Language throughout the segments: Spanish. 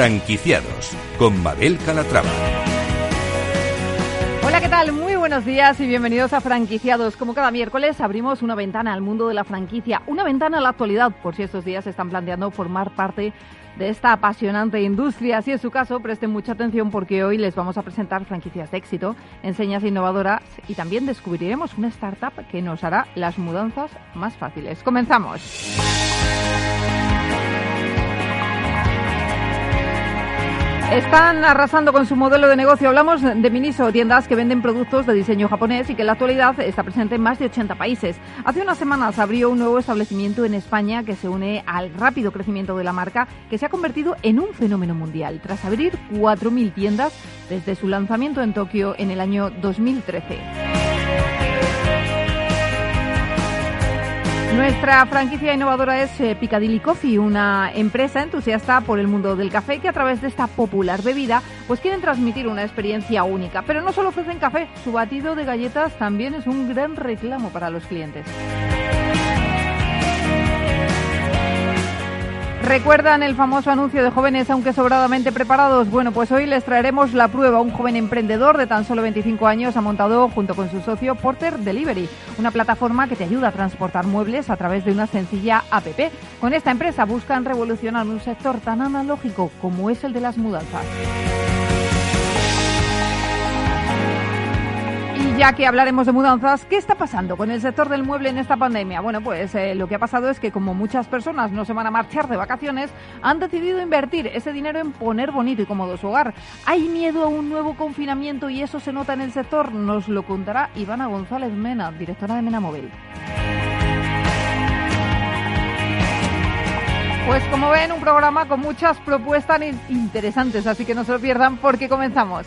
Franquiciados con Mabel Calatrava. Hola, ¿qué tal? Muy buenos días y bienvenidos a Franquiciados. Como cada miércoles abrimos una ventana al mundo de la franquicia, una ventana a la actualidad, por si estos días están planteando formar parte de esta apasionante industria. Si es su caso, presten mucha atención porque hoy les vamos a presentar franquicias de éxito, enseñas innovadoras y también descubriremos una startup que nos hará las mudanzas más fáciles. Comenzamos. Están arrasando con su modelo de negocio. Hablamos de Miniso, tiendas que venden productos de diseño japonés y que en la actualidad está presente en más de 80 países. Hace unas semanas abrió un nuevo establecimiento en España que se une al rápido crecimiento de la marca, que se ha convertido en un fenómeno mundial, tras abrir 4.000 tiendas desde su lanzamiento en Tokio en el año 2013. Nuestra franquicia innovadora es eh, Piccadilly Coffee, una empresa entusiasta por el mundo del café que a través de esta popular bebida pues quieren transmitir una experiencia única. Pero no solo ofrecen café, su batido de galletas también es un gran reclamo para los clientes. ¿Recuerdan el famoso anuncio de jóvenes aunque sobradamente preparados? Bueno, pues hoy les traeremos la prueba. Un joven emprendedor de tan solo 25 años ha montado junto con su socio Porter Delivery, una plataforma que te ayuda a transportar muebles a través de una sencilla app. Con esta empresa buscan revolucionar un sector tan analógico como es el de las mudanzas. Y ya que hablaremos de mudanzas, ¿qué está pasando con el sector del mueble en esta pandemia? Bueno, pues eh, lo que ha pasado es que como muchas personas no se van a marchar de vacaciones, han decidido invertir ese dinero en poner bonito y cómodo su hogar. ¿Hay miedo a un nuevo confinamiento y eso se nota en el sector? Nos lo contará Ivana González Mena, directora de Mena Móvil. Pues como ven, un programa con muchas propuestas interesantes, así que no se lo pierdan porque comenzamos.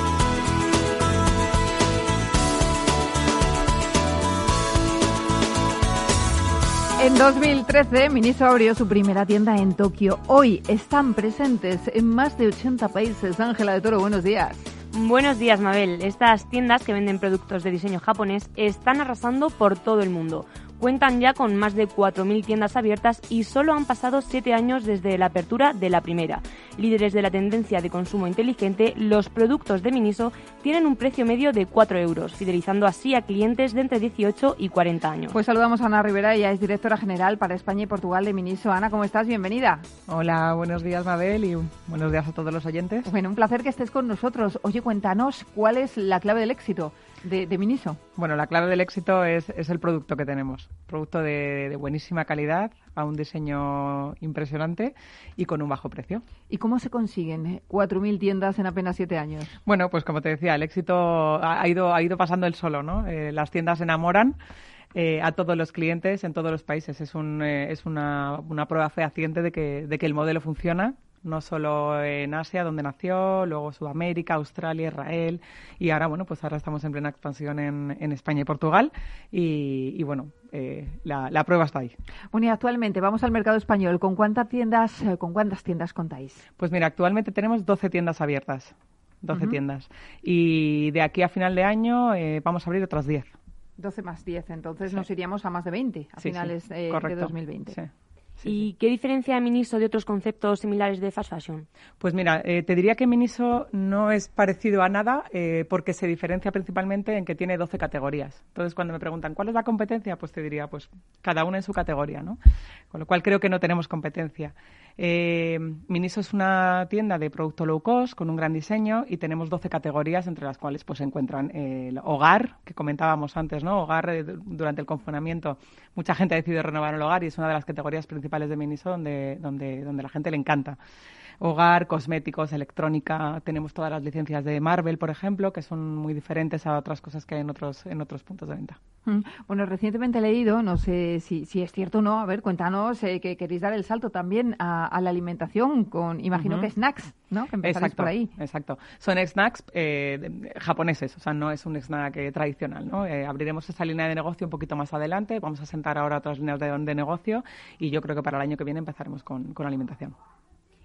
En 2013, Miniso abrió su primera tienda en Tokio. Hoy están presentes en más de 80 países. Ángela de Toro, buenos días. Buenos días, Mabel. Estas tiendas que venden productos de diseño japonés están arrasando por todo el mundo cuentan ya con más de 4.000 tiendas abiertas y solo han pasado 7 años desde la apertura de la primera. Líderes de la tendencia de consumo inteligente, los productos de Miniso tienen un precio medio de 4 euros, fidelizando así a clientes de entre 18 y 40 años. Pues saludamos a Ana Rivera, ella es directora general para España y Portugal de Miniso. Ana, ¿cómo estás? Bienvenida. Hola, buenos días Mabel y buenos días a todos los oyentes. Bueno, un placer que estés con nosotros. Oye, cuéntanos cuál es la clave del éxito de, Miniso? Bueno, la clave del éxito es, el producto que tenemos. Producto de, buenísima calidad, a un diseño impresionante y con un bajo precio. ¿Y cómo se consiguen 4.000 tiendas en apenas 7 años? Bueno, pues como te decía, el éxito ha ido, ha ido pasando el solo, ¿no? Eh, las tiendas enamoran. Eh, a todos los clientes en todos los países. Es, un, eh, es una, una, prueba fehaciente de que, de que el modelo funciona no solo en Asia, donde nació, luego Sudamérica, Australia, Israel y ahora, bueno, pues ahora estamos en plena expansión en, en España y Portugal y, bueno, eh, la, prueba está ahí. Bueno, y actualmente vamos al mercado español. ¿Con cuántas tiendas, eh, con cuántas tiendas contáis? Pues mira, actualmente tenemos 12 tiendas abiertas. 12 tiendas. Y de aquí a final de año eh, vamos a abrir otras 10. 12 más 10, entonces nos iríamos a más de 20 a finales de 2020. ¿Y qué diferencia Miniso de otros conceptos similares de fast fashion? Pues mira, eh, te diría que Miniso no es parecido a nada eh, porque se diferencia principalmente en que tiene 12 categorías. Entonces, cuando me preguntan cuál es la competencia, pues te diría, pues cada una en su categoría, ¿no? Con lo cual creo que no tenemos competencia. Eh, Miniso es una tienda de producto low cost con un gran diseño y tenemos 12 categorías entre las cuales pues se encuentran el hogar, que comentábamos antes, ¿no? Hogar eh, durante el confinamiento. Mucha gente ha decidido renovar el hogar y es una de las categorías principales de Miniso donde, donde, donde la gente le encanta. Hogar, cosméticos, electrónica. Tenemos todas las licencias de Marvel, por ejemplo, que son muy diferentes a otras cosas que hay en otros, en otros puntos de venta. Mm. Bueno, recientemente he leído, no sé si, si es cierto o no, a ver, cuéntanos eh, que queréis dar el salto también a, la alimentación con, imagino que snacks, ¿no? Que exacto, por ahí. Exacto. Son snacks eh, japoneses, o sea, no es un snack eh, tradicional, ¿no? abriremos esa línea de negocio un poquito más adelante, vamos a sentar ahora otras líneas de, de negocio y yo creo que para el año que viene empezaremos con, con alimentación.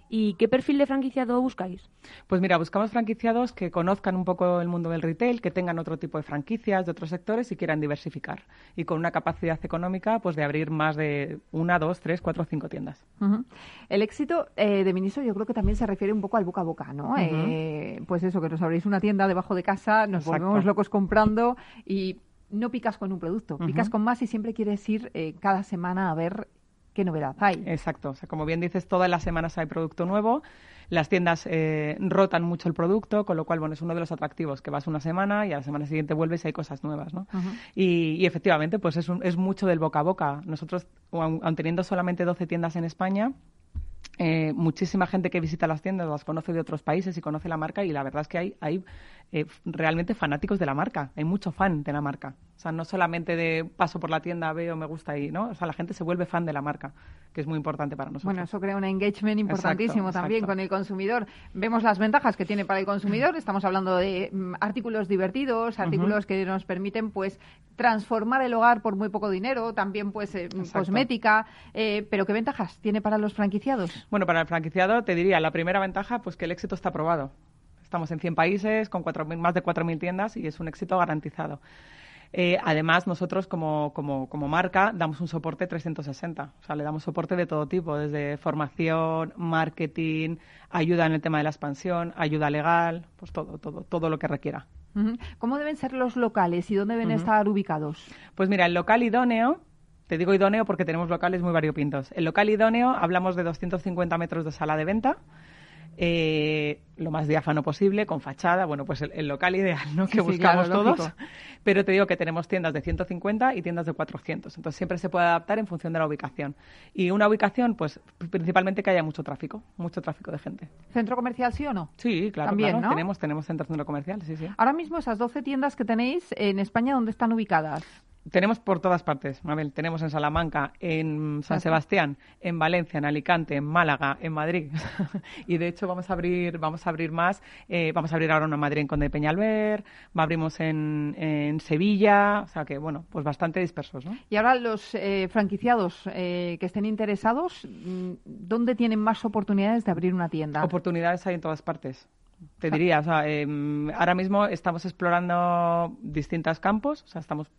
¿Y qué perfil de franquiciado buscáis? Pues mira, buscamos franquiciados que conozcan un poco el mundo del retail, que tengan otro tipo de franquicias de otros sectores y quieran diversificar. Y con una capacidad económica pues de abrir más de una, dos, tres, cuatro o cinco tiendas. El éxito eh, de Miniso yo creo que también se refiere un poco al boca a boca, ¿no? Eh, pues eso, que nos abréis una tienda debajo de casa, nos volvemos locos comprando y no picas con un producto, picas con más y siempre quieres ir eh, cada semana a ver qué novedad hay. Exacto, o sea, como bien dices, todas las semanas hay producto nuevo. Las tiendas eh, rotan mucho el producto, con lo cual, bueno, es uno de los atractivos, que vas una semana y a la semana siguiente vuelves y hay cosas nuevas, ¿no? y, efectivamente, pues es, es mucho del boca a boca. Nosotros, aun, teniendo solamente 12 tiendas en España, eh, muchísima gente que visita las tiendas las conoce de otros países y conoce la marca y la verdad es que hay, hay eh, realmente fanáticos de la marca, hay mucho fan de la marca. O sea, no solamente de paso por la tienda, veo, me gusta y, ¿no? O sea, la gente se vuelve fan de la marca, que es muy importante para nosotros. Bueno, eso crea un engagement importantísimo también con el consumidor. Vemos las ventajas que tiene para el consumidor. Estamos hablando de mm, artículos divertidos, artículos que nos permiten, pues, transformar el hogar por muy poco dinero, también, pues, eh, cosmética. Eh, pero, ¿qué ventajas tiene para los franquiciados? Bueno, para el franquiciado te diría, la primera ventaja, pues que el éxito está probado. Estamos en 100 países, con más de 4.000 tiendas y es un éxito garantizado. Eh, además, nosotros como, como, como, marca damos un soporte 360. O sea, le damos soporte de todo tipo, desde formación, marketing, ayuda en el tema de la expansión, ayuda legal, pues todo, todo, todo lo que requiera. ¿Cómo deben ser los locales y dónde deben estar ubicados? Pues mira, el local idóneo te digo idóneo porque tenemos locales muy variopintos. El local idóneo hablamos de 250 metros de sala de venta, eh, lo más diáfano posible, con fachada, bueno, pues el, local ideal, ¿no? que buscamos todos. Pero te digo que tenemos tiendas de 150 y tiendas de 400, entonces siempre se puede adaptar en función de la ubicación. Y una ubicación, pues principalmente que haya mucho tráfico, mucho tráfico de gente. ¿Centro comercial sí o no? Sí, claro, También, ¿no? tenemos, tenemos centro comercial, sí, sí. Ahora mismo esas 12 tiendas que tenéis en España, ¿dónde están ubicadas? Tenemos por todas partes, Mabel. Tenemos en Salamanca, en San Sebastián, en Valencia, en Alicante, en Málaga, en Madrid. y de hecho vamos a abrir, vamos a abrir más. Eh, vamos a abrir ahora una en Madrid en Conde de Peñalver, abrimos en, en, Sevilla, o sea que bueno, pues bastante dispersos, ¿no? Y ahora los eh, franquiciados eh, que estén interesados, mm, ¿dónde tienen más oportunidades de abrir una tienda? Oportunidades hay en todas partes te diría, o sea, em, ahora mismo estamos explorando distintos campos, o sea, estamos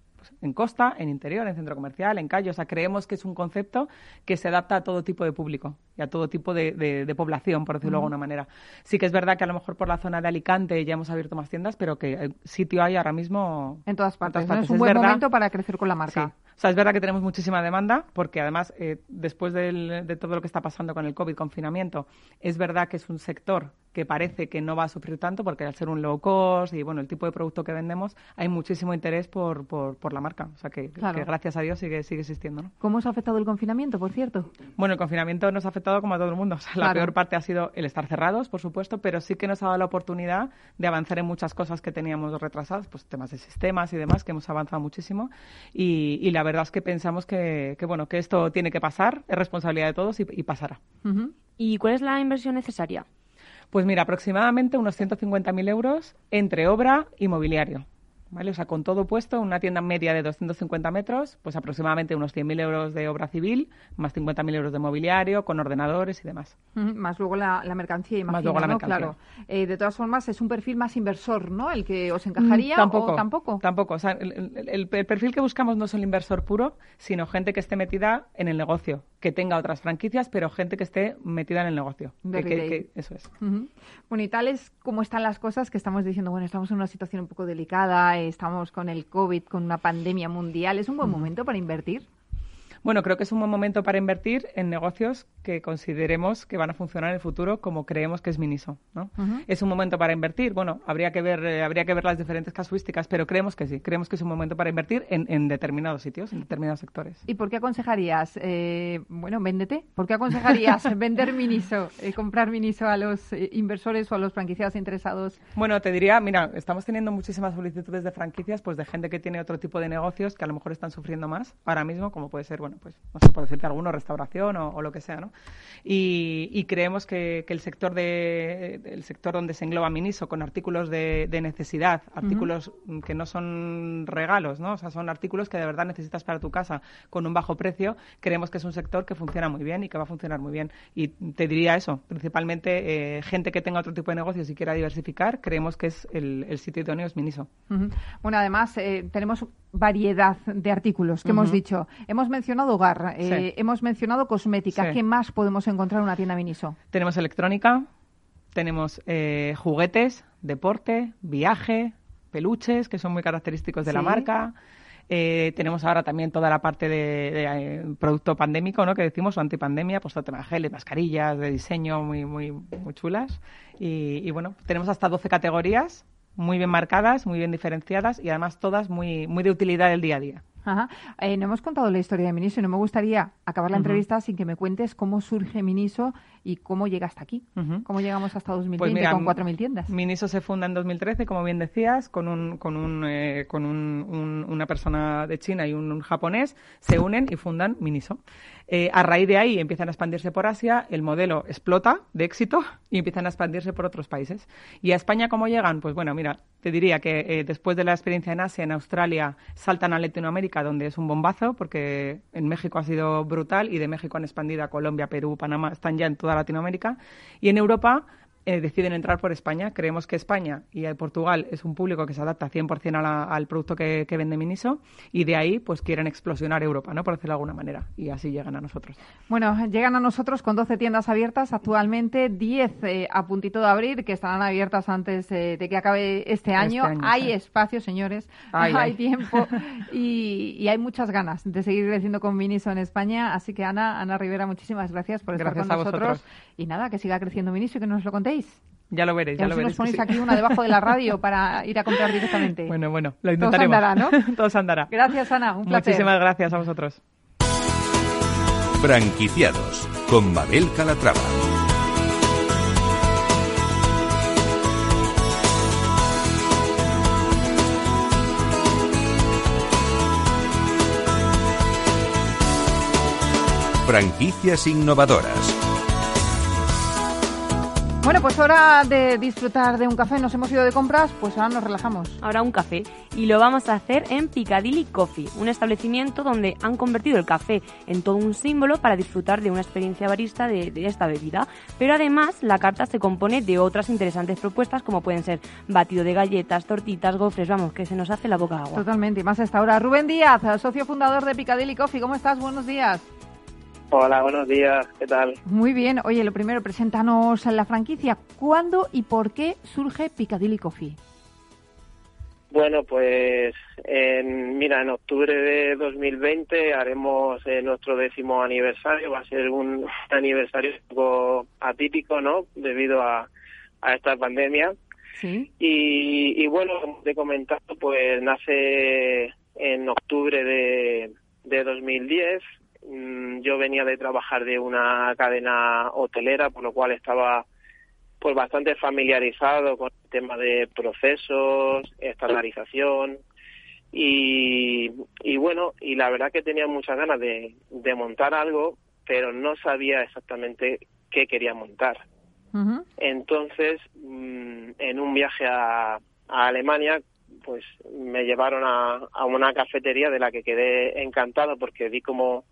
en costa, en interior, en centro comercial, en calle. O sea, creemos que es un concepto que se adapta a todo tipo de público y a todo tipo de, población, por decirlo de alguna manera. Sí que es verdad que a lo mejor por la zona de Alicante ya hemos abierto más tiendas, pero que sitio hay ahora mismo en todas partes. Es un buen momento para crecer con la marca. O sea, es verdad que tenemos muchísima demanda, porque además, eh, después de todo lo que está pasando con el COVID, confinamiento, es verdad que es un sector que parece que no va a sufrir tanto, porque al ser un low cost y bueno, el tipo de producto que vendemos, hay muchísimo interés por, por, la marca. O sea, que, gracias a Dios sigue, sigue existiendo. ¿no? ¿Cómo os ha afectado el confinamiento, por cierto? Bueno, el confinamiento nos ha afectado como a todo el mundo. O sea, la peor parte ha sido el estar cerrados, por supuesto, pero sí que nos ha dado la oportunidad de avanzar en muchas cosas que teníamos retrasadas, pues temas de sistemas y demás, que hemos avanzado muchísimo. Y, la verdad es que pensamos que, bueno, que esto tiene que pasar, es responsabilidad de todos y, pasará. ¿Y cuál es la inversión necesaria? Pues mira, aproximadamente unos 150.000 euros entre obra y mobiliario. ¿Vale? O sea, con todo puesto, una tienda media de 250 metros, pues aproximadamente unos 100.000 euros de obra civil, más 50.000 euros de mobiliario, con ordenadores y demás. más luego la, mercancía, imagino, más luego la mercancía. Claro. Eh, de todas formas, es un perfil más inversor, ¿no? El que os encajaría mm, tampoco, o tampoco. Tampoco. O sea, el, perfil que buscamos no es el inversor puro, sino gente que esté metida en el negocio, que tenga otras franquicias, pero gente que esté metida en el negocio. Que, eso es. Bueno, y tal es como están las cosas que estamos diciendo, bueno, estamos en una situación un poco delicada, estamos con el COVID, con una pandemia mundial. ¿Es un buen momento para invertir? Bueno, creo que es un buen momento para invertir en negocios que consideremos que van a funcionar en el futuro como creemos que es Miniso. ¿no? ¿Es un momento para invertir? Bueno, habría que, ver, eh, habría que ver las diferentes casuísticas, pero creemos que sí. Creemos que es un momento para invertir en, determinados sitios, en determinados sectores. ¿Y por qué aconsejarías, eh, bueno, véndete, ¿por qué aconsejarías vender Miniso, eh, comprar Miniso a los inversores o a los franquiciados interesados? Bueno, te diría, mira, estamos teniendo muchísimas solicitudes de franquicias, pues de gente que tiene otro tipo de negocios que a lo mejor están sufriendo más ahora mismo, como puede ser, bueno, pues, no sé, por decirte alguno, restauración o, lo que sea, ¿no? Y, creemos que, el sector de el sector donde se engloba Miniso con artículos de, necesidad, artículos que no son regalos, ¿no? O sea, son artículos que de verdad necesitas para tu casa con un bajo precio, creemos que es un sector que funciona muy bien y que va a funcionar muy bien. Y te diría eso, principalmente eh, gente que tenga otro tipo de negocios y quiera diversificar, creemos que es el, sitio idóneo es Miniso. Bueno, además eh, tenemos variedad de artículos que hemos dicho. Hemos mencionado hogar, eh, hemos mencionado cosmética. ¿Qué más podemos encontrar en una tienda Miniso? Tenemos electrónica, tenemos eh, juguetes, deporte, viaje, peluches, que son muy característicos de la marca. Eh, tenemos ahora también toda la parte de, producto pandémico, ¿no? Que decimos, o antipandemia, pues todo tema de geles, mascarillas, de diseño muy, muy, muy chulas. Y, y, bueno, tenemos hasta 12 categorías muy bien marcadas, muy bien diferenciadas y además todas muy, muy de utilidad del día a día. Ajá. Eh, no hemos contado la historia de Miniso y no me gustaría acabar la entrevista sin que me cuentes cómo surge Miniso y cómo llega hasta aquí. ¿Cómo llegamos hasta 2020 pues con 4.000 tiendas? Miniso se funda en 2013, como bien decías, con, un, con, un, eh, con un, una persona de China y un, japonés, se unen y fundan Miniso. Eh, a raíz de ahí empiezan a expandirse por Asia, el modelo explota de éxito y empiezan a expandirse por otros países. ¿Y a España cómo llegan? Pues bueno, mira, te diría que después de la experiencia en Asia, en Australia, saltan a Latinoamérica donde es un bombazo, porque en México ha sido brutal y de México han expandido a Colombia, Perú, Panamá, están ya en toda Latinoamérica. Y en Europa eh, deciden entrar por España. Creemos que España y Portugal es un público que se adapta 100% al producto que, vende Miniso y de ahí pues quieren explosionar Europa, ¿no? Por decirlo de alguna manera. Y así llegan a nosotros. Bueno, llegan a nosotros con 12 tiendas abiertas actualmente, 10 eh, a puntito de abrir que estarán abiertas antes eh, de que acabe este, este año. hay espacio, señores, hay tiempo y, hay muchas ganas de seguir creciendo con Miniso en España. Así que Ana, Ana Rivera, muchísimas gracias por estar con nosotros. Y nada, que siga creciendo Miniso y que nos lo contéis. Ya lo veréis, ya, lo veréis. nos ponéis aquí una debajo de la radio para ir a comprar directamente. Bueno, bueno, lo intentaremos. Todo andará, ¿no? Todo andará. Gracias, Ana, un placer. Muchísimas gracias a vosotros. Franquiciados con Mabel Calatrava. Franquicias innovadoras. Bueno, pues hora de disfrutar de un café. Nos hemos ido de compras, pues ahora nos relajamos. Ahora un café. Y lo vamos a hacer en Piccadilly Coffee, un establecimiento donde han convertido el café en todo un símbolo para disfrutar de una experiencia barista de, esta bebida. Pero además, la carta se compone de otras interesantes propuestas, como pueden ser batido de galletas, tortitas, gofres. Vamos, que se nos hace la boca agua. Totalmente, y más a esta hora. Rubén Díaz, socio fundador de Piccadilly Coffee. ¿Cómo estás? Buenos días. Hola, buenos días, ¿qué tal? Muy bien. Oye, lo primero, preséntanos la franquicia. ¿Cuándo y por qué surge Piccadilly Coffee? Bueno, pues en, mira, en octubre de 2020 haremos eh, nuestro décimo aniversario. Va a ser un aniversario un poco atípico, ¿no? Debido a, a esta pandemia. Sí. Y, y bueno, como te he comentado, pues nace en octubre de, de 2010 Mm, yo venía de trabajar de una cadena hotelera, por lo cual estaba pues bastante familiarizado con el tema de procesos, estandarización y, y bueno, y la verdad que tenía muchas ganas de, de montar algo, pero no sabía exactamente qué quería montar. Entonces, mm, en un viaje a, a Alemania, pues me llevaron a, a, una cafetería de la que quedé encantado porque vi como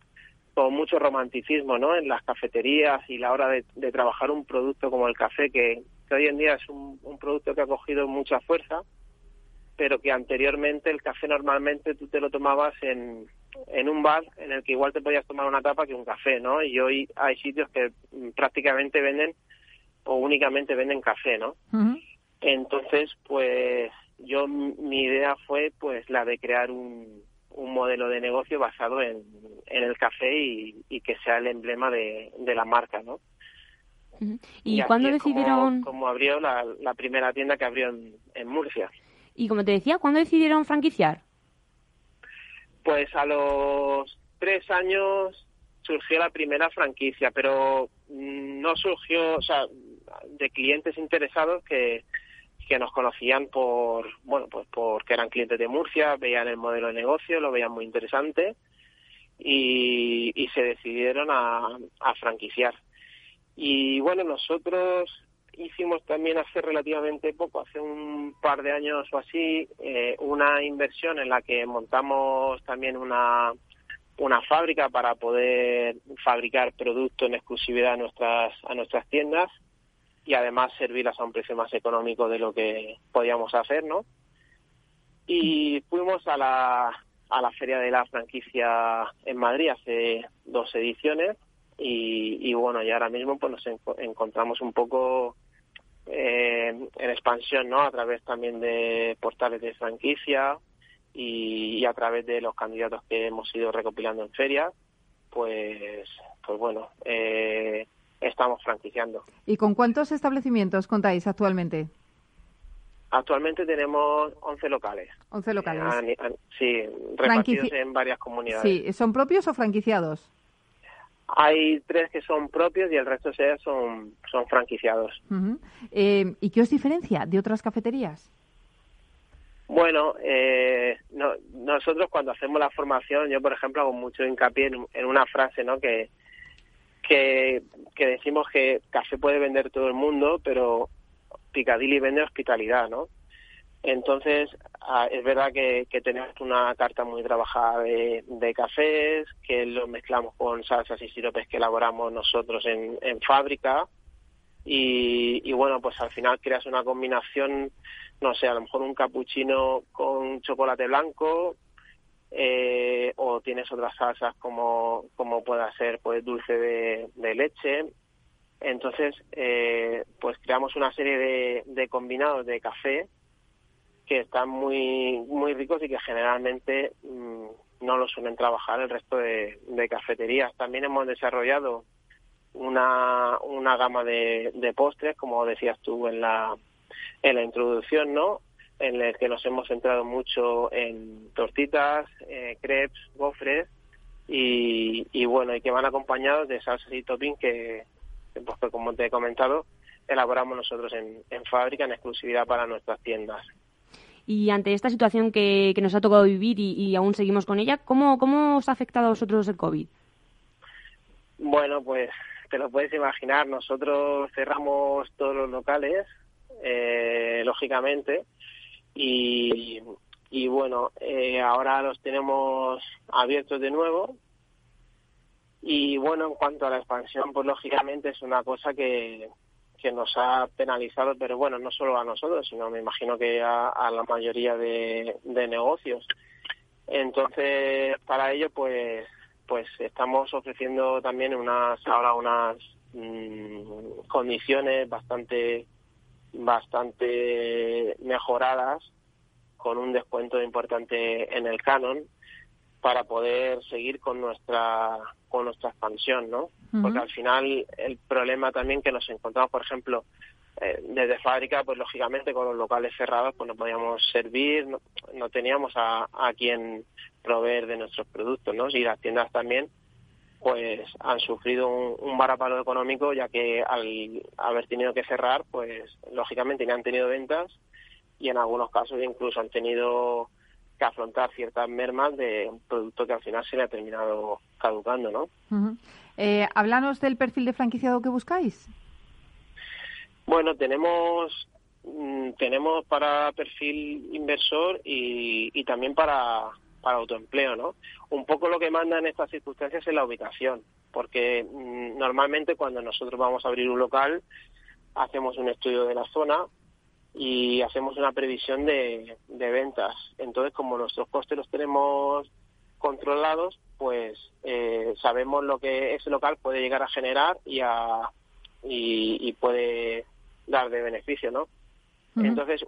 con mucho romanticismo ¿no? en las cafeterías y la hora de, trabajar un producto como el café, que, hoy en día es un, producto que ha cogido mucha fuerza, pero que anteriormente el café normalmente tú te lo tomabas en, en un bar en el que igual te podías tomar una tapa que un café, ¿no? Y hoy hay sitios que prácticamente venden o únicamente venden café, ¿no? Entonces, pues yo mi idea fue pues la de crear un, un modelo de negocio basado en, en el café y, que sea el emblema de, de la marca, ¿no? ¿Y, cuándo decidieron...? Como, abrió la, la, primera tienda que abrió en, en Murcia. Y como te decía, ¿cuándo decidieron franquiciar? Pues a los tres años surgió la primera franquicia, pero no surgió, o sea, de clientes interesados que, que nos conocían por, bueno, pues porque eran clientes de Murcia, veían el modelo de negocio, lo veían muy interesante y, se decidieron a, a franquiciar. Y bueno, nosotros hicimos también hace relativamente poco, hace un par de años o así, eh, una inversión en la que montamos también una, una fábrica para poder fabricar productos en exclusividad a nuestras, a nuestras tiendas y además servirlas a un precio más económico de lo que podíamos hacer, ¿no? Y fuimos a la, a la Feria de la Franquicia en Madrid hace dos ediciones y, y bueno, y ahora mismo pues nos encontramos un poco eh, en expansión, ¿no? A través también de portales de franquicia y, a través de los candidatos que hemos ido recopilando en feria, pues, pues bueno, eh, estamos franquiciando. ¿Y con cuántos establecimientos contáis actualmente? Actualmente tenemos 11 locales. 11 locales. sí, repartidos en varias comunidades. Sí, ¿son propios o franquiciados? Hay tres que son propios y el resto son, son franquiciados. Eh, ¿Y qué os diferencia de otras cafeterías? Bueno, eh, nosotros cuando hacemos la formación, yo por ejemplo hago mucho hincapié en, una frase, ¿no? Que, que, que decimos que café puede vender todo el mundo, pero Picadilly vende hospitalidad, ¿no? Entonces, ah, es verdad que, tenemos una carta muy trabajada de, cafés, que lo mezclamos con salsas y siropes que elaboramos nosotros en, fábrica. Y, bueno, pues al final creas una combinación, no sé, a lo mejor un capuchino con chocolate blanco, eh, o tienes otras salsas como, como pueda ser pues dulce de, leche. Entonces, eh, pues creamos una serie de, combinados de café que están muy muy ricos y que generalmente mm, no lo suelen trabajar el resto de, cafeterías. También hemos desarrollado una, una gama de, de, postres, como decías tú en la, en la introducción, ¿no? En el que nos hemos centrado mucho en tortitas, eh, crepes, gofres y, y bueno, y que van acompañados de salsas y topping que, pues, que como te he comentado, elaboramos nosotros en, en fábrica en exclusividad para nuestras tiendas. Y ante esta situación que, nos ha tocado vivir y, aún seguimos con ella, ¿cómo, ¿cómo os ha afectado a vosotros el COVID? Bueno, pues te lo puedes imaginar, nosotros cerramos todos los locales, eh, lógicamente, y, y bueno, eh, ahora los tenemos abiertos de nuevo. Y bueno, en cuanto a la expansión, pues lógicamente es una cosa que, que nos ha penalizado, pero bueno, no solo a nosotros, sino me imagino que a, la mayoría de, negocios. Entonces, para ello, pues, pues estamos ofreciendo también unas ahora unas mm, condiciones bastante bastante mejoradas con un descuento importante en el canon para poder seguir con nuestra con nuestra expansión, ¿no? Porque al final el problema también que nos encontramos, por ejemplo, eh, desde fábrica, pues lógicamente con los locales cerrados, pues no podíamos servir, no, teníamos a, a quien proveer de nuestros productos, ¿no? Y las tiendas también, pues han sufrido un, un varapalo económico, ya que al haber tenido que cerrar, pues lógicamente no han tenido ventas y en algunos casos incluso han tenido que afrontar ciertas mermas de un producto que al final se le ha terminado caducando, ¿no? eh, háblanos del perfil de franquiciado que buscáis. Bueno, tenemos mm, tenemos para perfil inversor y, y también para, para autoempleo, ¿no? Un poco lo que manda en estas circunstancias es la ubicación, porque mm, normalmente cuando nosotros vamos a abrir un local hacemos un estudio de la zona, y hacemos una previsión de, de ventas. Entonces, como nuestros costes los tenemos controlados, pues eh, sabemos lo que ese local puede llegar a generar y, a, y, puede dar de beneficio, ¿no? Entonces,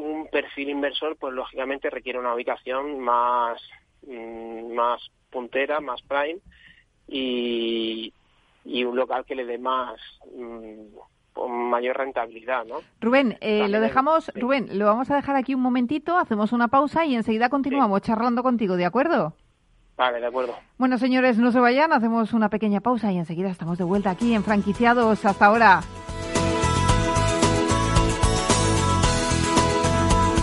un perfil inversor, pues lógicamente requiere una ubicación más, mm, más puntera, más prime y, y un local que le dé más mm, mayor rentabilidad, ¿no? Rubén, eh, lo dejamos, Rubén, lo vamos a dejar aquí un momentito, hacemos una pausa y enseguida continuamos charlando contigo, ¿de acuerdo? Vale, de acuerdo. Bueno, señores, no se vayan, hacemos una pequeña pausa y enseguida estamos de vuelta aquí en Franquiciados. Hasta ahora.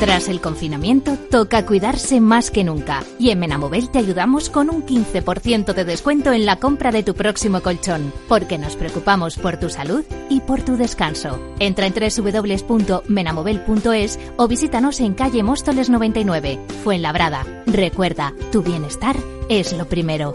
Tras el confinamiento, toca cuidarse más que nunca. Y en Menamobel te ayudamos con un 15% de descuento en la compra de tu próximo colchón, porque nos preocupamos por tu salud y por tu descanso. Entra en www.menamobel.es o visítanos en calle Móstoles 99, Fuenlabrada. Recuerda, tu bienestar es lo primero.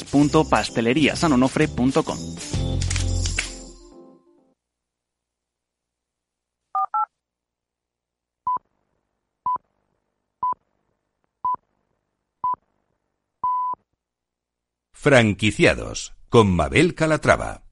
www.pasteleriasanonofre.com. Franquiciados con Mabel Calatrava.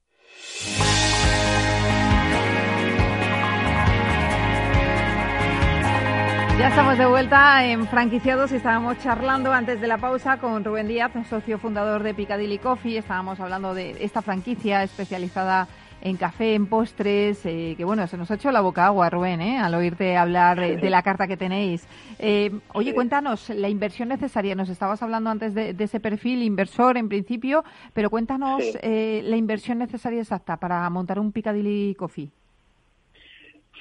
Ya estamos de vuelta en Franquiciados y estábamos charlando antes de la pausa con Rubén Díaz, un socio fundador de Piccadilly Coffee. Estábamos hablando de esta franquicia especializada en café, en postres, eh, que bueno, se nos ha hecho la boca agua, Rubén, ¿eh? al oírte hablar eh, de la carta que tenéis. Eh, oye, cuéntanos, la inversión necesaria, nos estabas hablando antes de, de ese perfil inversor en principio, pero cuéntanos la inversión necesaria exacta para montar un Piccadilly Coffee.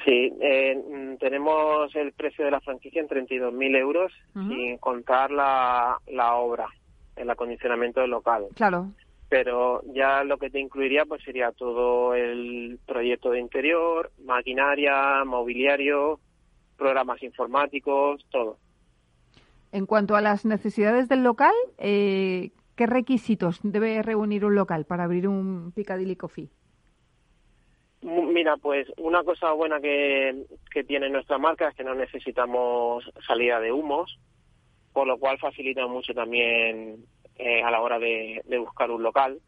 Sí, eh, mm, tenemos el precio de la franquicia en 32.000 euros sin contar la, la obra, el acondicionamiento del local. Claro, Pero ya lo que te incluiría pues sería todo el proyecto de interior, maquinaria, mobiliario, programas informáticos, todo. en cuanto a las necesidades del local, eh, ¿qué requisitos debe reunir un local para abrir un Piccadilly Coffee? Mira, pues una cosa buena que, tiene nuestra marca es que no necesitamos salida de humos, por lo cual facilita mucho también eh, a la hora de, de buscar un local.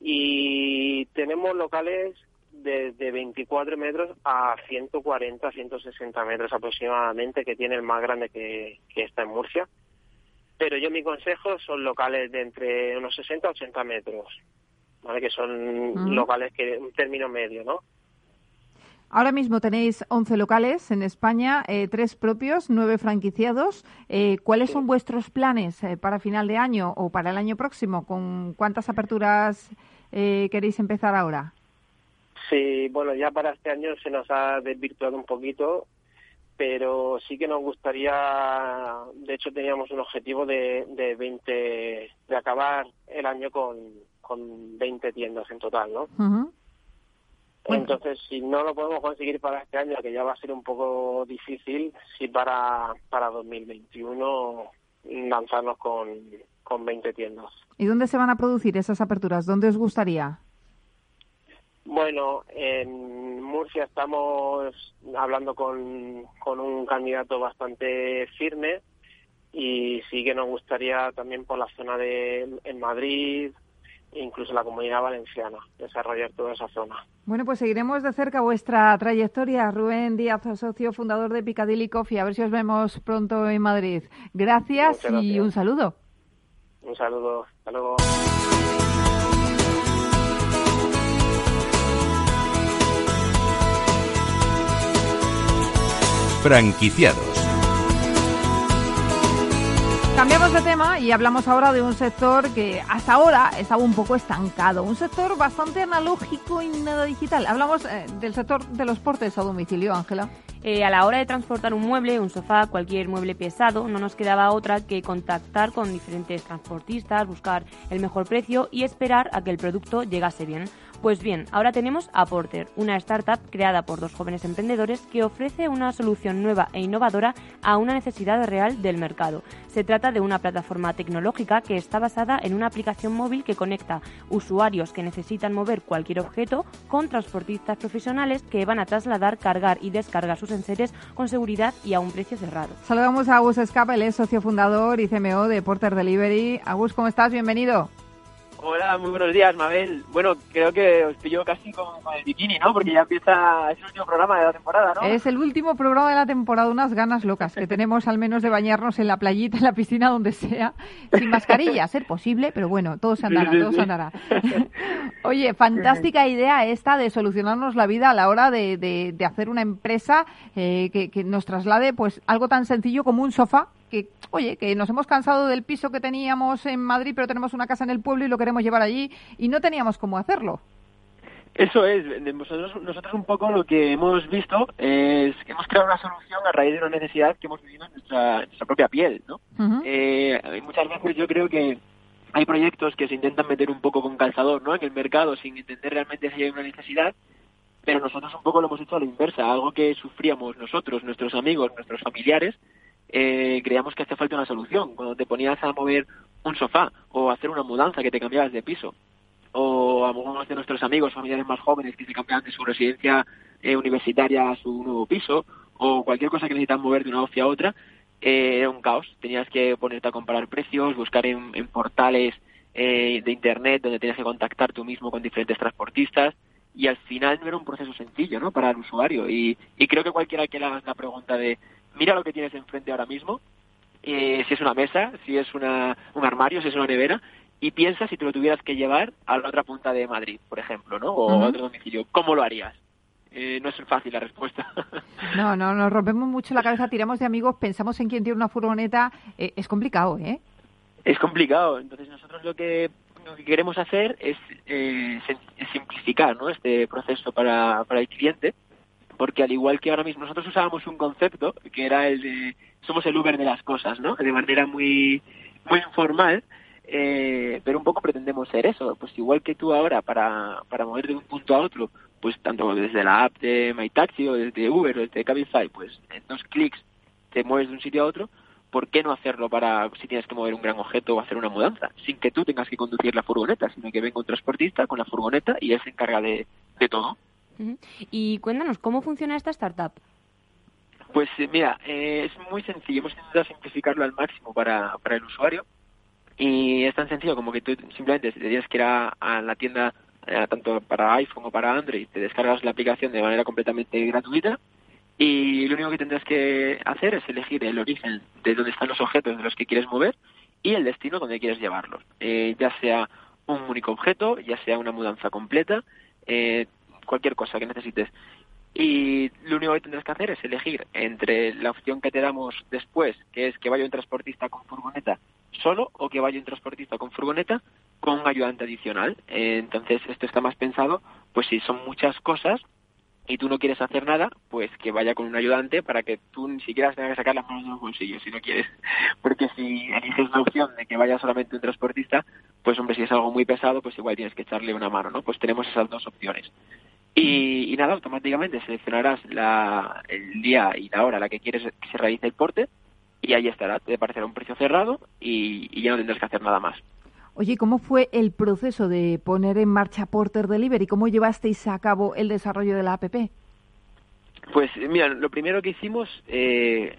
Y tenemos locales desde 24 metros a 140, 160 metros aproximadamente, que tiene el más grande que, que está en Murcia. Pero yo mi consejo son locales de entre unos 60 a 80 metros, ¿vale? Que son Ujú. locales que un término medio, ¿no? Ahora mismo tenéis 11 locales en España, eh, tres propios, nueve franquiciados. Eh, ¿Cuáles son vuestros planes eh, para final de año o para el año próximo? ¿Con cuántas aperturas eh, queréis empezar ahora? Sí, bueno, ya para este año se nos ha desvirtuado un poquito, pero sí que nos gustaría, de hecho teníamos un objetivo de, de 20, de acabar el año con, con 20 tiendas en total, ¿no? Entonces, si no lo podemos conseguir para este año, que ya va a ser un poco difícil, sí para, para 2021 lanzarnos con, con 20 tiendas. ¿Y dónde se van a producir esas aperturas? ¿Dónde os gustaría? Bueno, en Murcia estamos hablando con, con un candidato bastante firme y sí que nos gustaría también por la zona de en Madrid, incluso la comunidad valenciana, desarrollar toda esa zona. Bueno, pues seguiremos de cerca vuestra trayectoria. Rubén Díaz, socio fundador de Piccadilly Coffee. A ver si os vemos pronto en Madrid. Gracias, gracias. y un saludo. Un saludo, hasta luego. Franquiciados. Cambiamos de tema y hablamos ahora de un sector que hasta ahora estaba un poco estancado, un sector bastante analógico y nada digital. Hablamos eh, del sector de los portes a domicilio, Ángela. Eh, a la hora de transportar un mueble, un sofá, cualquier mueble pesado, no nos quedaba otra que contactar con diferentes transportistas, buscar el mejor precio y esperar a que el producto llegase bien. Pues bien, ahora tenemos a Porter, una startup creada por dos jóvenes emprendedores que ofrece una solución nueva e innovadora a una necesidad real del mercado. Se trata de una plataforma tecnológica que está basada en una aplicación móvil que conecta usuarios que necesitan mover cualquier objeto con transportistas profesionales que van a trasladar, cargar y descargar sus enseres con seguridad y a un precio cerrado. Saludamos a Agus Escapa, socio fundador y CMO de Porter Delivery. Agus, ¿cómo estás? Bienvenido. Hola, muy buenos días, Mabel. Bueno, creo que os pillo casi con, con el bikini, ¿no? Porque ya empieza, es el último programa de la temporada, ¿no? Es el último programa de la temporada, unas ganas locas que tenemos al menos de bañarnos en la playita, en la piscina, donde sea, sin mascarilla, a ser posible, pero bueno, todo se andará, todo se andará. Oye, fantástica idea esta de solucionarnos la vida a la hora de, de- de hacer una empresa eh, que, que nos traslade pues algo tan sencillo como un sofá que, oye, que nos hemos cansado del piso que teníamos en Madrid, pero tenemos una casa en el pueblo y lo queremos llevar allí y no teníamos cómo hacerlo. Eso es, nosotros, nosotros un poco lo que hemos visto es que hemos creado una solución a raíz de una necesidad que hemos vivido en nuestra, en nuestra propia piel, ¿no? Eh, muchas veces yo creo que hay proyectos que se intentan meter un poco con calzador ¿no? en el mercado sin entender realmente si hay una necesidad, pero nosotros un poco lo hemos hecho a la inversa, algo que sufríamos nosotros, nuestros amigos, nuestros familiares, eh, creíamos que hacía falta una solución. Cuando te ponías a mover un sofá o hacer una mudanza que te cambiabas de piso, o a algunos de nuestros amigos, familiares más jóvenes que se cambiaban de su residencia eh, universitaria a su nuevo piso, o cualquier cosa que necesitan mover de una opción a otra, eh, era un caos. Tenías que ponerte a comparar precios, buscar en, en portales eh, de internet donde tenías que contactar tú mismo con diferentes transportistas y al final no era un proceso sencillo ¿no? para el usuario. Y, y creo que cualquiera que le hagas la pregunta de mira lo que tienes enfrente ahora mismo, eh, si es una mesa, si es una, un armario, si es una nevera, y piensa si te lo tuvieras que llevar a la otra punta de Madrid, por ejemplo, ¿no? O a otro domicilio. ¿Cómo lo harías? Eh, no es fácil la respuesta. no, no, nos rompemos mucho la cabeza, tiramos de amigos, pensamos en quién tiene una furgoneta. Eh, es complicado, ¿eh? Es complicado. Entonces nosotros lo que, lo que queremos hacer es eh, simplificar ¿no? este proceso para, para el cliente, porque al igual que ahora mismo nosotros usábamos un concepto que era el de somos el Uber de las cosas, ¿no? De manera muy, muy informal eh, pero un poco pretendemos ser eso, pues igual que tú ahora para, para mover de un punto a otro, pues tanto desde la app de MyTaxi o desde Uber o desde Cabify, pues en dos clics te mueves de un sitio a otro, ¿por qué no hacerlo para si tienes que mover un gran objeto o hacer una mudanza? Sin que tú tengas que conducir la furgoneta, sino que venga un transportista con la furgoneta y él se encarga de, de todo. Y cuéntanos, ¿cómo funciona esta startup? Pues eh, mira, eh, es muy sencillo. Hemos intentado simplificarlo al máximo para, para el usuario. Y es tan sencillo como que tú simplemente te tienes que ir a, la tienda, eh, tanto para iPhone como para Android, te descargas la aplicación de manera completamente gratuita y lo único que tendrás que hacer es elegir el origen de dónde están los objetos de los que quieres mover y el destino donde quieres llevarlos. Eh, ya sea un único objeto, ya sea una mudanza completa, eh, cualquier cosa que necesites. Y lo único que tendrás que hacer es elegir entre la opción que te damos después, que es que vaya un transportista con furgoneta solo o que vaya un transportista con furgoneta con ayudante adicional. Eh, entonces, esto está más pensado, pues si son muchas cosas y tú no quieres hacer nada, pues que vaya con un ayudante para que tú ni siquiera tengas que sacar las manos de los bolsillos si no quieres. Porque si eliges la opción de que vaya solamente un transportista, pues hombre, si es algo muy pesado, pues igual tienes que echarle una mano, ¿no? Pues tenemos esas dos opciones. Y, nada, automáticamente seleccionarás la, el día y la hora a la que quieres que se realice el porte y ahí estará. Te parecerá un precio cerrado y, ya no tendrás que hacer nada más. Oye, ¿cómo fue el proceso de poner en marcha Porter Delivery? ¿Cómo llevasteis a cabo el desarrollo de la app? Pues mira, lo primero que hicimos eh,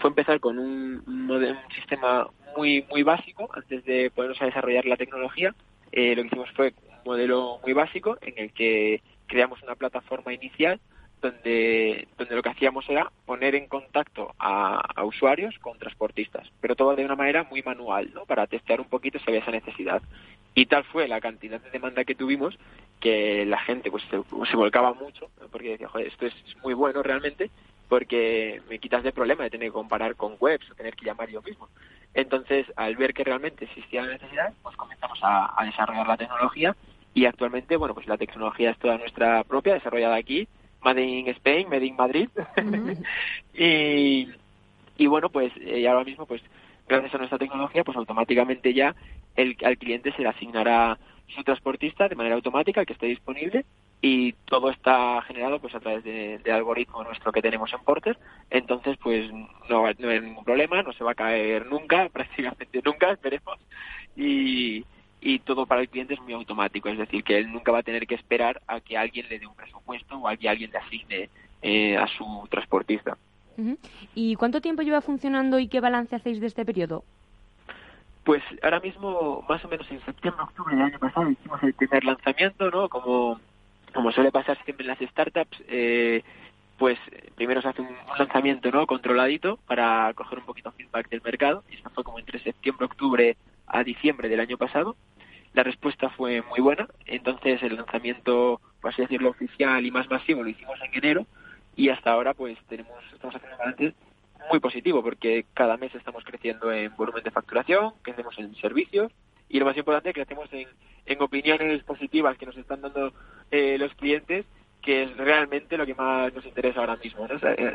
fue empezar con un, un, sistema muy muy básico antes de ponernos a desarrollar la tecnología. Eh, lo que hicimos fue un modelo muy básico en el que creamos una plataforma inicial donde, donde lo que hacíamos era poner en contacto a, usuarios con transportistas, pero todo de una manera muy manual, ¿no? Para testear un poquito si había esa necesidad. Y tal fue la cantidad de demanda que tuvimos que la gente pues se, volcaba mucho, porque decía, joder, esto es, muy bueno realmente, porque me quitas de problema de tener que comparar con webs o tener que llamar yo mismo. Entonces, al ver que realmente existía la necesidad, pues comenzamos a, a desarrollar la tecnología y actualmente, bueno, pues la tecnología es toda nuestra propia, desarrollada aquí Made in Spain, Made in Madrid. y, y bueno, pues y ahora mismo, pues gracias a nuestra tecnología, pues automáticamente ya el, al cliente se le asignará su transportista de manera automática, el que esté disponible, y todo está generado pues a través de, de, algoritmo nuestro que tenemos en Porter. Entonces, pues no, no hay ningún problema, no se va a caer nunca, prácticamente nunca, esperemos. Y, y todo para el cliente es muy automático, es decir, que él nunca va a tener que esperar a que alguien le dé un presupuesto o a que alguien le asigne eh, a su transportista. ¿Y cuánto tiempo lleva funcionando y qué balance hacéis de este periodo? Pues ahora mismo, más o menos en septiembre, octubre del año pasado, hicimos el primer lanzamiento, ¿no? Como, como suele pasar siempre en las startups, eh, pues primero se hace un, lanzamiento, ¿no? Controladito para coger un poquito feedback del mercado, y esto fue como entre septiembre, octubre a diciembre del año pasado. La respuesta fue muy buena, entonces el lanzamiento, por así decirlo, oficial y más masivo lo hicimos en enero. Y hasta ahora pues tenemos, estamos haciendo un balance muy positivo porque cada mes estamos creciendo en volumen de facturación, crecemos en servicios. Y lo más importante crecemos en, en opiniones positivas que nos están dando eh, los clientes que es realmente lo que más nos interesa ahora mismo,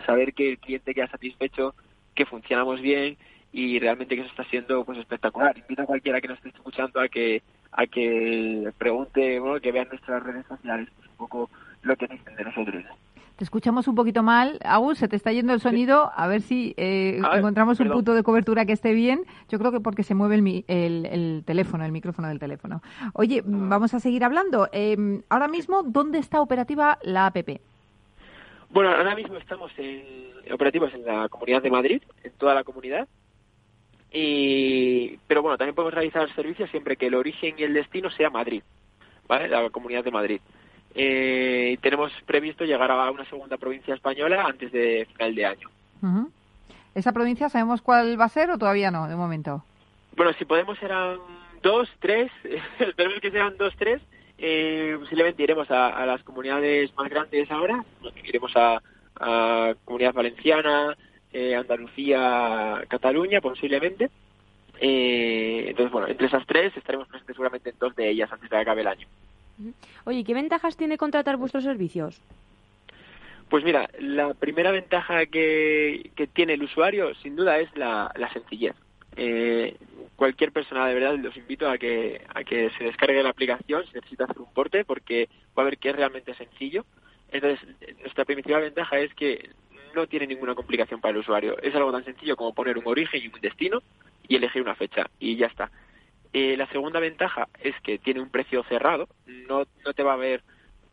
saber que el cliente queda satisfecho, que funcionamos bien y realmente que eso está siendo pues espectacular. Invito a cualquiera que nos esté escuchando a que a que pregunte, bueno, que vean nuestras redes sociales pues, un poco lo que dicen de nosotros. Te escuchamos un poquito mal, Agus, se te está yendo el sonido, a ver si eh, encontramos un punto de cobertura que esté bien. Yo creo que porque se mueve el, el, el teléfono, el micrófono del teléfono. Oye, ah. vamos a seguir hablando. Eh, ahora mismo, ¿dónde está operativa la APP? Bueno, ahora mismo estamos en, operativos en la Comunidad de Madrid, en toda la comunidad, y, pero bueno, también podemos realizar servicios siempre que el origen y el destino sea Madrid, ¿vale? La comunidad de Madrid. Eh, tenemos previsto llegar a una segunda provincia española antes de final de año. ¿Esa provincia sabemos cuál va a ser o todavía no, de momento? Bueno, si podemos serán dos, tres, esperemos que sean dos, tres. Eh, posiblemente iremos a, las comunidades más grandes ahora, iremos a, Comunidad Valenciana, eh, Andalucía, Cataluña, posiblemente. Eh, entonces, bueno, entre esas tres estaremos presentes seguramente en dos de ellas antes de que acabe el año. Oye, ¿qué ventajas tiene contratar vuestros servicios? Pues mira, la primera ventaja que, tiene el usuario, sin duda, es la, sencillez. Eh, cualquier persona, de verdad, los invito a que, a que se descargue la aplicación si necesita hacer un porte, porque va a ver que es realmente sencillo. Entonces, nuestra principal ventaja es que no tiene ninguna complicación para el usuario. Es algo tan sencillo como poner un origen y un destino y elegir una fecha y ya está. Eh, la segunda ventaja es que tiene un precio cerrado, no, no te va a haber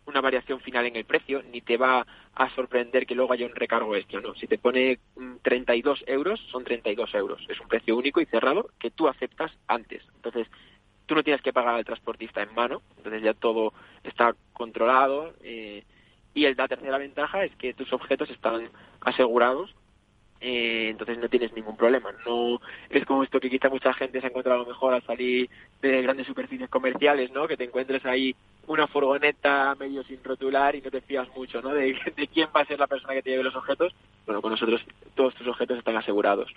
una variación final en el precio, ni te va a sorprender que luego haya un recargo extra, ¿no? Si te pone 32 euros, son 32 euros. Es un precio único y cerrado que tú aceptas antes. Entonces, tú no tienes que pagar al transportista en mano, entonces ya todo está controlado. Eh, y la tercera ventaja es que tus objetos están asegurados eh, entonces no tienes ningún problema. No es como esto que quizá mucha gente se ha encontrado mejor al salir de grandes superficies comerciales, ¿no? Que te encuentres ahí una furgoneta medio sin rotular y no te fías mucho, ¿no? De, de quién va a ser la persona que te lleve los objetos. Bueno, con nosotros todos tus objetos están asegurados.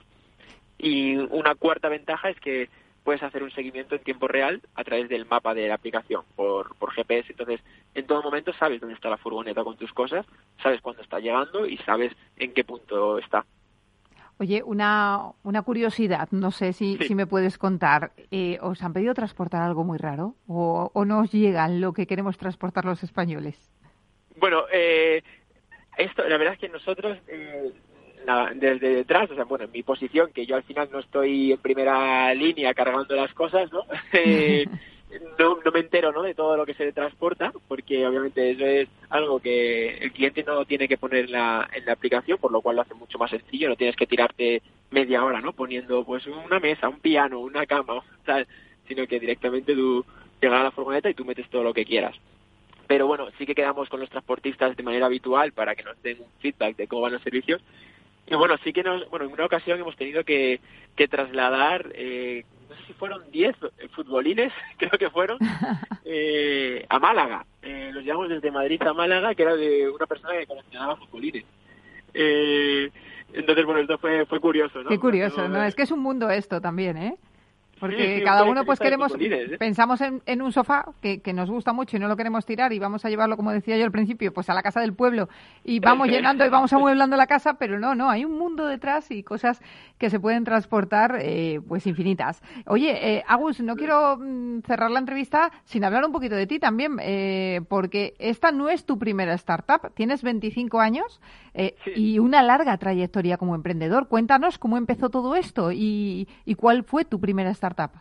Y una cuarta ventaja es que puedes hacer un seguimiento en tiempo real a través del mapa de la aplicación por, por GPS. Entonces, en todo momento sabes dónde está la furgoneta con tus cosas, sabes cuándo está llegando y sabes en qué punto está. Oye, una, una curiosidad, no sé si, si me puedes contar. Eh, ¿Os han pedido transportar algo muy raro o, o no os llegan lo que queremos transportar los españoles? Bueno, eh, esto, la verdad es que nosotros, eh, desde detrás, o sea, bueno, en mi posición, que yo al final no estoy en primera línea cargando las cosas, ¿no? no, no me entero ¿no? de todo lo que se transporta, porque obviamente eso es algo que el cliente no tiene que poner la, en la aplicación, por lo cual lo hace mucho más sencillo, no tienes que tirarte media hora no poniendo pues una mesa, un piano, una cama, tal, sino que directamente tú llegas a la furgoneta y tú metes todo lo que quieras. Pero bueno, sí que quedamos con los transportistas de manera habitual para que nos den un feedback de cómo van los servicios. Y bueno, sí que nos, bueno, en una ocasión hemos tenido que, que trasladar eh, no sé si fueron 10 futbolines, creo que fueron, eh, a Málaga. Eh, los llevamos desde Madrid a Málaga, que era de una persona que coleccionaba futbolines. Eh, entonces, bueno, esto fue, fue curioso, ¿no? Qué curioso, ¿no? Es que es un mundo esto también, ¿eh? Porque cada uno pues queremos, ¿eh? pensamos en, en, un sofá que, que, nos gusta mucho y no lo queremos tirar y vamos a llevarlo, como decía yo al principio, pues a la casa del pueblo y vamos llenando y vamos amueblando la casa, pero no, no, hay un mundo detrás y cosas que se pueden transportar eh, pues infinitas. Oye, eh, Agus, no quiero mm, cerrar la entrevista sin hablar un poquito de ti también, eh, porque esta no es tu primera startup, tienes 25 años eh, y una larga trayectoria como emprendedor. Cuéntanos cómo empezó todo esto y, y cuál fue tu primera startup.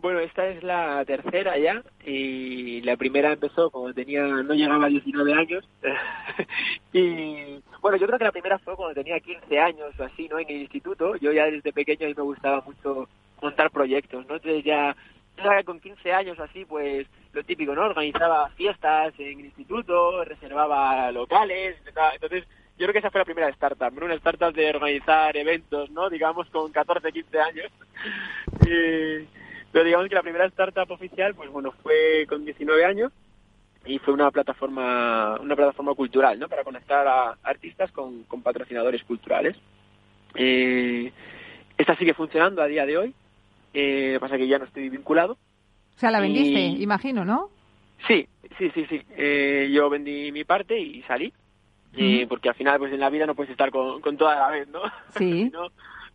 Bueno, esta es la tercera ya y la primera empezó cuando tenía no llegaba a 19 años y bueno, yo creo que la primera fue cuando tenía 15 años o así, ¿no? En el instituto, yo ya desde pequeño a mí me gustaba mucho montar proyectos, ¿no? Entonces ya, ya con 15 años o así, pues lo típico, ¿no? Organizaba fiestas en el instituto, reservaba locales, entonces yo creo que esa fue la primera startup, ¿no? una startup de organizar eventos, ¿no? Digamos con 14, 15 años. pero digamos que la primera startup oficial, pues bueno, fue con 19 años y fue una plataforma, una plataforma cultural, ¿no? Para conectar a artistas con, patrocinadores culturales. Eh, esta sigue funcionando a día de hoy. Eh, pasa que ya no estoy vinculado. O sea, la vendiste, imagino, ¿no? Sí, sí, sí, sí. Eh, yo vendí mi parte y salí porque al final pues en la vida no puedes estar con, con toda la vez, ¿no? Sí.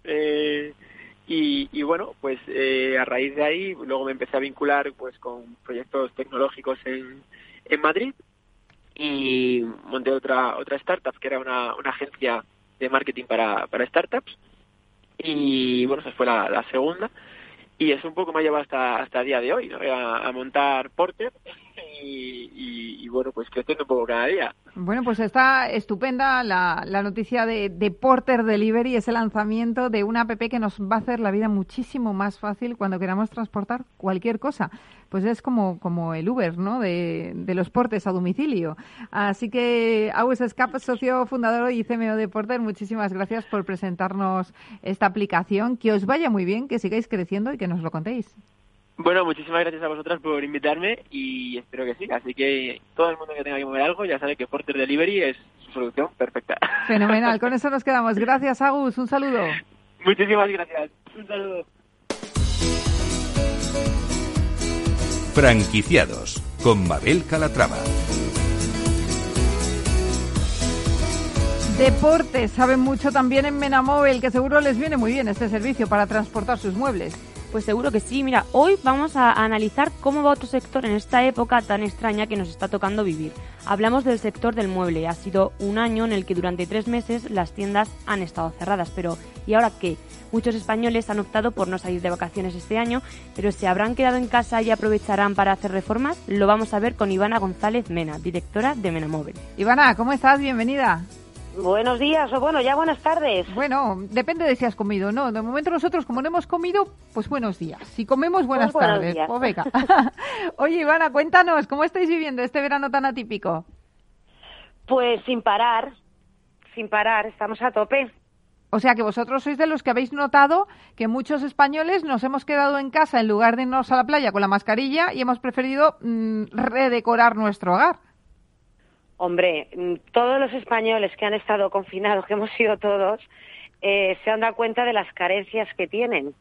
eh, y, y, bueno, pues eh, a raíz de ahí luego me empecé a vincular pues con proyectos tecnológicos en, en Madrid y monté otra otra startup que era una, una agencia de marketing para, para startups y bueno, esa fue la, la segunda y eso un poco me ha llevado hasta hasta el día de hoy, ¿no? a, montar Porter y, bueno, pues creciendo un poco cada día. Bueno, pues está estupenda la, la noticia de, de, Porter Delivery, ese lanzamiento de una app que nos va a hacer la vida muchísimo más fácil cuando queramos transportar cualquier cosa. Pues es como, como el Uber, ¿no? De, de los portes a domicilio. Así que, Agus Escap, socio fundador y CMO de Porter, muchísimas gracias por presentarnos esta aplicación. Que os vaya muy bien, que sigáis creciendo y que nos lo contéis. Bueno, muchísimas gracias a vosotras por invitarme y espero que sí. Así que todo el mundo que tenga que mover algo ya sabe que Porter Delivery es su solución perfecta. Fenomenal, con eso nos quedamos. Gracias, Agus. Un saludo. Muchísimas gracias. Un saludo. Franquiciados con Mabel Calatrava. Deportes, saben mucho también en Menamóvil, que seguro les viene muy bien este servicio para transportar sus muebles. Pues seguro que sí. Mira, hoy vamos a analizar cómo va otro sector en esta época tan extraña que nos está tocando vivir. Hablamos del sector del mueble. Ha sido un año en el que durante tres meses las tiendas han estado cerradas. Pero, ¿y ahora qué? Muchos españoles han optado por no salir de vacaciones este año, pero ¿se habrán quedado en casa y aprovecharán para hacer reformas? Lo vamos a ver con Ivana González Mena, directora de Menamóvil. Ivana, ¿cómo estás? Bienvenida. Buenos días o bueno, ya buenas tardes. Bueno, depende de si has comido no. De momento nosotros como no hemos comido, pues buenos días. Si comemos, buenas Pues buenos tardes. días. Pues venga. Oye, Ivana, cuéntanos, ¿cómo estáis viviendo este verano tan atípico? Pues sin parar, sin parar, estamos a tope. O sea que vosotros sois de los que habéis notado que muchos españoles nos hemos quedado en casa en lugar de irnos a la playa con la mascarilla y hemos preferido mm, redecorar nuestro hogar. Hombre, mm, todos los españoles que han estado confinados, que hemos sido todos, eh, se han dado cuenta de las carencias que tienen.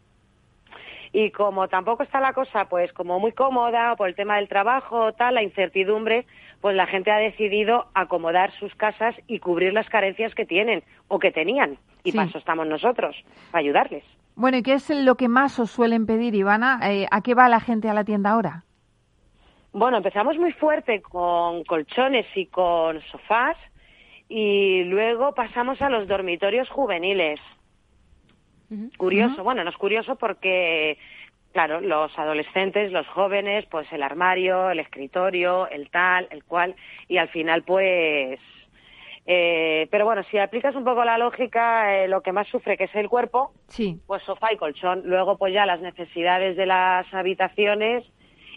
Y como tampoco está la cosa, pues como muy cómoda por el tema del trabajo, tal, la incertidumbre, pues la gente ha decidido acomodar sus casas y cubrir las carencias que tienen o que tenían. Y Sí. para eso estamos nosotros, para ayudarles. Bueno, ¿y qué es lo que más os suelen pedir, Ivana? Eh, ¿A qué va la gente a la tienda ahora? Bueno, empezamos muy fuerte con colchones y con sofás y luego pasamos a los dormitorios juveniles. Curioso, bueno, no es curioso porque, claro, los adolescentes, los jóvenes, pues el armario, el escritorio, el tal, el cual, y al final pues... eh, pero bueno, si aplicas un poco la lógica, eh, lo que más sufre que es el cuerpo, Sí. pues sofá y colchón. Luego pues ya las necesidades de las habitaciones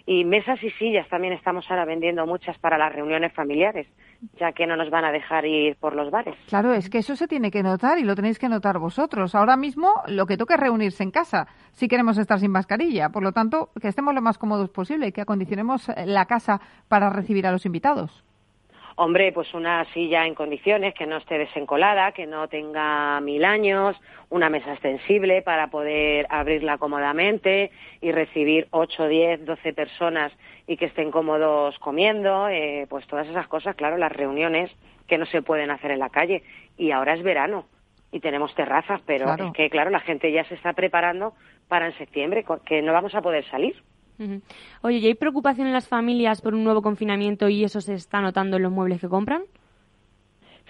y mesas y sillas también estamos ahora vendiendo muchas para las reuniones familiares, ya que no nos van a dejar ir por los bares. Claro, es que eso se tiene que notar y lo tenéis que notar vosotros. Ahora mismo lo que toca es reunirse en casa si queremos estar sin mascarilla. Por lo tanto, que estemos lo más cómodos posible y que acondicionemos eh, la casa para recibir a los invitados. Hombre, pues una silla en condiciones, que no esté desencolada, que no tenga mil años, una mesa extensible para poder abrirla cómodamente y recibir 8, 10, 12 personas y que estén cómodos comiendo, eh, pues todas esas cosas, claro, las reuniones que no se pueden hacer en la calle. Y ahora es verano y tenemos terrazas, pero Claro. es que, claro, la gente ya se está preparando para en septiembre, que no vamos a poder salir. Oye, ¿y hay preocupación en las familias por un nuevo confinamiento y eso se está notando en los muebles que compran?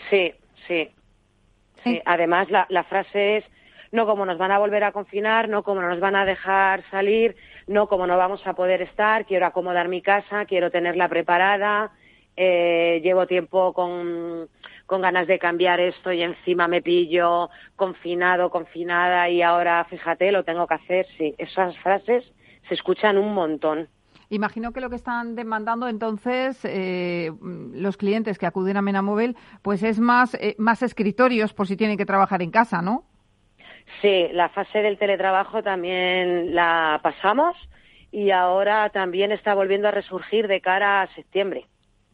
Sí, sí. sí. Además, la, la frase es, no como nos van a volver a confinar, no como nos van a dejar salir, no como no vamos a poder estar, quiero acomodar mi casa, quiero tenerla preparada, eh, llevo tiempo con, con ganas de cambiar esto y encima me pillo confinado, confinada y ahora, fíjate, lo tengo que hacer. Sí, esas frases se escuchan un montón. Imagino que lo que están demandando entonces eh, los clientes que acuden a Menamóvil, pues es más, eh, más escritorios por si tienen que trabajar en casa, ¿no? Sí, la fase del teletrabajo también la pasamos y ahora también está volviendo a resurgir de cara a septiembre.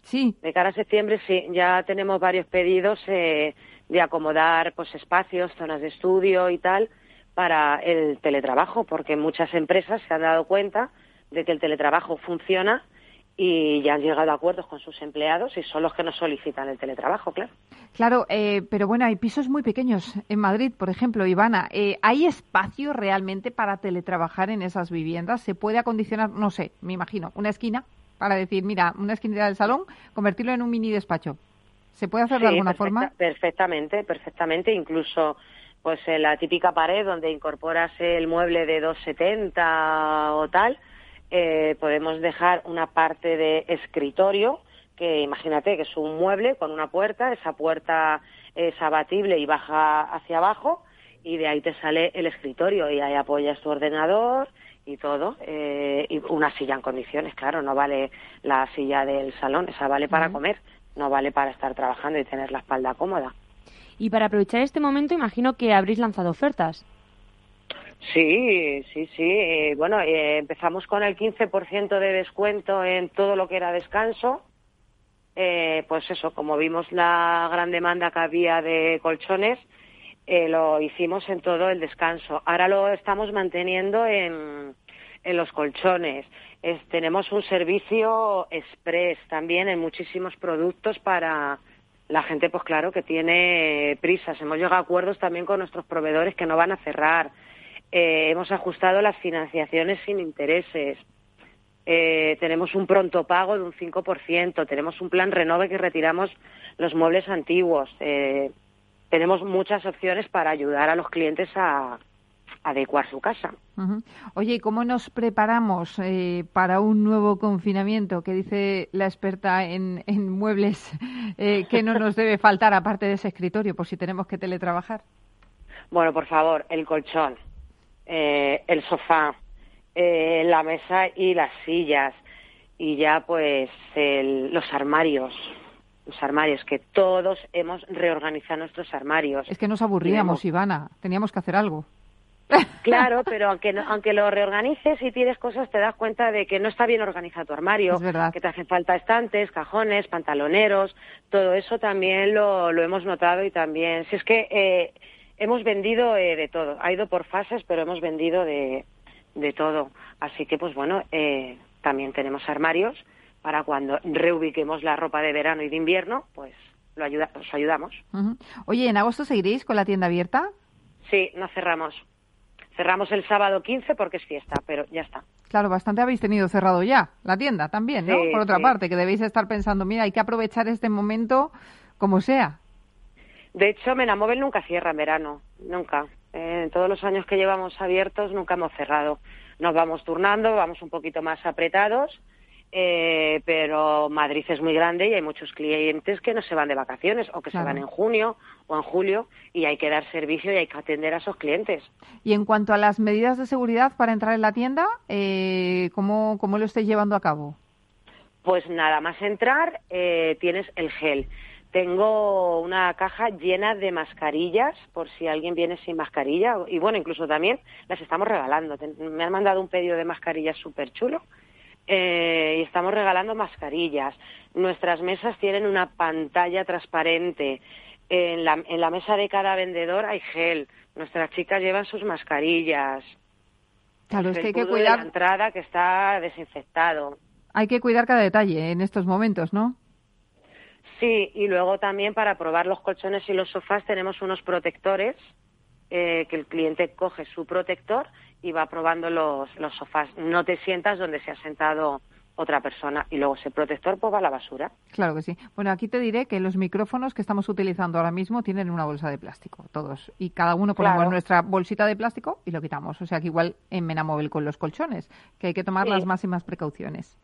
Sí. De cara a septiembre sí, ya tenemos varios pedidos eh, de acomodar pues espacios, zonas de estudio y tal para el teletrabajo, porque muchas empresas se han dado cuenta de que el teletrabajo funciona y ya han llegado a acuerdos con sus empleados y son los que nos solicitan el teletrabajo, claro. Claro, eh, pero bueno, hay pisos muy pequeños en Madrid, por ejemplo, Ivana. Eh, ¿Hay espacio realmente para teletrabajar en esas viviendas? ¿Se puede acondicionar, no sé, me imagino, una esquina para decir, mira, una esquina del salón, convertirlo en un mini despacho? ¿Se puede hacer de alguna perfecta- forma? Perfectamente, perfectamente. Incluso, pues en la típica pared donde incorporas el mueble de 270 o tal, eh, podemos dejar una parte de escritorio que imagínate que es un mueble con una puerta, esa puerta es abatible y baja hacia abajo y de ahí te sale el escritorio y ahí apoyas tu ordenador y todo eh, y una silla en condiciones, claro, no vale la silla del salón, esa vale para comer, no vale para estar trabajando y tener la espalda cómoda. Y para aprovechar este momento, imagino que habréis lanzado ofertas. Sí, sí, sí. Eh, bueno, eh, empezamos con el 15% de descuento en todo lo que era descanso. Eh, pues eso, como vimos la gran demanda que había de colchones, lo hicimos en todo el descanso. Ahora lo estamos manteniendo en, en los colchones. tenemos un servicio express también en muchísimos productos para la gente, pues claro, que tiene prisas. Hemos llegado a acuerdos también con nuestros proveedores que no van a cerrar. Eh, hemos ajustado las financiaciones sin intereses. Eh, tenemos un pronto pago de un 5%. Tenemos un plan renove que retiramos los muebles antiguos. Eh, tenemos muchas opciones para ayudar a los clientes a, adecuar su casa. Oye, ¿y cómo nos preparamos eh, para un nuevo confinamiento? que dice la experta en, muebles eh, que no nos debe faltar aparte de ese escritorio por si tenemos que teletrabajar? Bueno, por favor, el colchón, eh, el sofá, la mesa y las sillas y ya pues los armarios, los armarios, que todos hemos reorganizado nuestros armarios. Es que nos aburríamos, Ivana, teníamos que hacer algo. Claro, pero aunque, aunque lo reorganices y tienes cosas, te das cuenta de que no está bien organizado tu armario, que te hacen falta estantes, cajones, pantaloneros, todo eso también lo, lo hemos notado y también, si es que eh, hemos vendido eh, de todo, ha ido por fases, pero hemos vendido de, de todo. Así que, pues bueno, eh, también tenemos armarios para cuando reubiquemos la ropa de verano y de invierno, pues lo ayuda, os ayudamos. Oye, ¿en agosto seguiréis con la tienda abierta? Sí, no cerramos. Cerramos el sábado 15 porque es fiesta, pero ya está. Claro, bastante habéis tenido cerrado ya la tienda también, ¿no? Por otra parte, que debéis estar pensando, mira, hay que aprovechar este momento como sea. De hecho, Menamóvil nunca cierra en verano, nunca. en todos los años que llevamos abiertos nunca hemos cerrado. Nos vamos turnando, vamos un poquito más apretados eh, pero Madrid es muy grande y hay muchos clientes que no se van de vacaciones o que se van en junio o en julio y hay que dar servicio y hay que atender a esos clientes. Y en cuanto a las medidas de seguridad para entrar en la tienda, eh, ¿cómo, ¿cómo lo estáis llevando a cabo? Pues nada más entrar eh, tienes el gel. Tengo una caja llena de mascarillas por si alguien viene sin mascarilla y bueno, incluso también las estamos regalando. Me han mandado un pedido de mascarillas súper chulo eh, y estamos regalando mascarillas. Nuestras mesas tienen una pantalla transparente. En la, en la mesa de cada vendedor hay gel. Nuestras chicas llevan sus mascarillas. Claro, es que hay que cuidar. la entrada que está desinfectado. Hay que cuidar cada detalle en estos momentos, ¿no? Sí, y luego también para probar los colchones y los sofás tenemos unos protectores eh, que el cliente coge su protector y va probando los, los sofás. No te sientas donde se ha sentado otra persona y luego ese protector pues va a la basura. Claro que sí. Bueno, aquí te diré que los micrófonos que estamos utilizando ahora mismo tienen una bolsa de plástico, todos. Y cada uno ponemos nuestra bolsita de plástico y lo quitamos. O sea que igual en Menamóvil con los colchones, que hay que tomar las máximas precauciones.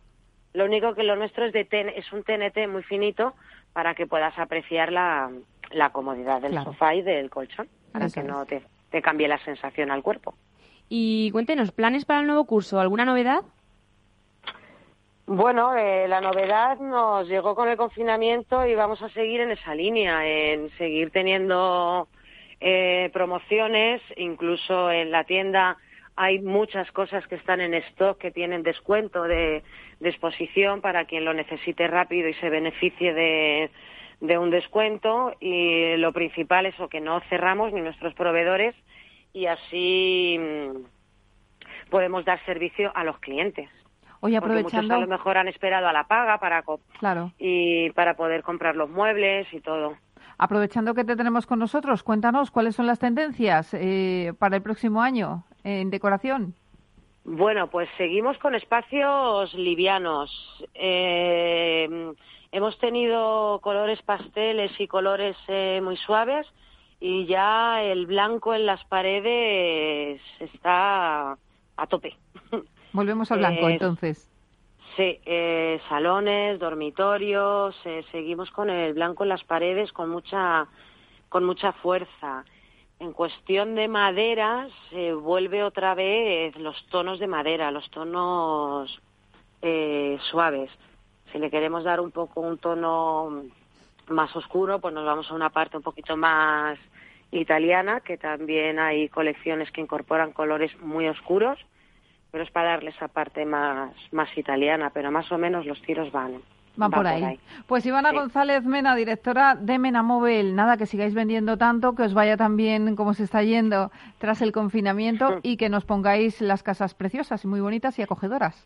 Lo único que lo nuestro es, de es un TNT muy finito para que puedas apreciar la, la comodidad del sofá y del colchón, para que no te, te cambie la sensación al cuerpo. Y cuéntenos, ¿planes para el nuevo curso? ¿Alguna novedad? Bueno, eh, la novedad nos llegó con el confinamiento y vamos a seguir en esa línea, en seguir teniendo eh, promociones, incluso en la tienda hay muchas cosas que están en stock que tienen descuento de, exposición para quien lo necesite rápido y se beneficie de, de un descuento y lo principal es que no cerramos ni nuestros proveedores y así mm, podemos dar servicio a los clientes. Hoy aprovechando... Porque muchos a lo mejor han esperado a la paga para claro. y para poder comprar los muebles y todo. Aprovechando que te tenemos con nosotros, cuéntanos cuáles son las tendencias eh, para el próximo año en decoración. Bueno, pues seguimos con espacios livianos. Eh, hemos tenido colores pasteles y colores eh, muy suaves y ya el blanco en las paredes está a tope. Volvemos al blanco, eh, entonces. Sí, eh, salones, dormitorios, eh, seguimos con el blanco en las paredes con mucha, con mucha fuerza. En cuestión de maderas, se vuelve otra vez los tonos de madera, los tonos suaves. Si le queremos dar un poco un tono más oscuro, pues nos vamos a una parte un poquito más italiana, que también hay colecciones que incorporan colores muy oscuros, pero es para darle esa parte más, más italiana, pero más o menos los tiros van. Van, por, ahí. Pues Ivana González Mena, directora de Mena Móvil, nada, que sigáis vendiendo tanto, que os vaya tan bien como se está yendo tras el confinamiento y que nos pongáis las casas preciosas y muy bonitas y acogedoras.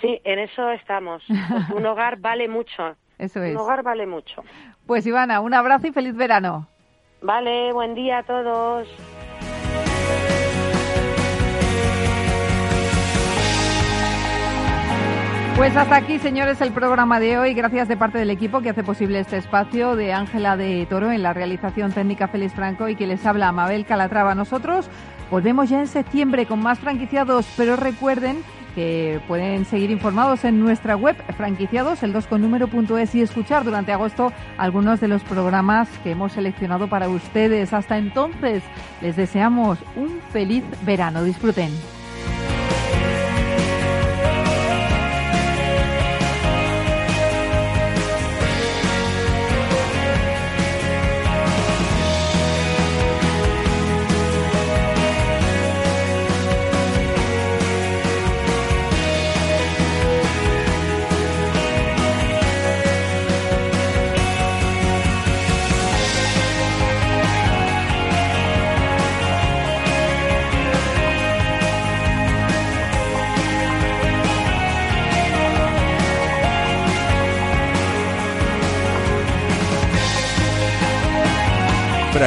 Sí, en eso estamos. Pues un hogar vale mucho. Eso es. Un hogar vale mucho. Pues Ivana, un abrazo y feliz verano. Vale, buen día a todos. Pues hasta aquí, señores, el programa de hoy. Gracias de parte del equipo que hace posible este espacio de Ángela de Toro en la realización técnica Félix Franco y que les habla Mabel Calatrava. Nosotros volvemos ya en septiembre con más franquiciados, pero recuerden que pueden seguir informados en nuestra web franquiciados, el 2 con número.es y escuchar durante agosto algunos de los programas que hemos seleccionado para ustedes. Hasta entonces, les deseamos un feliz verano. Disfruten.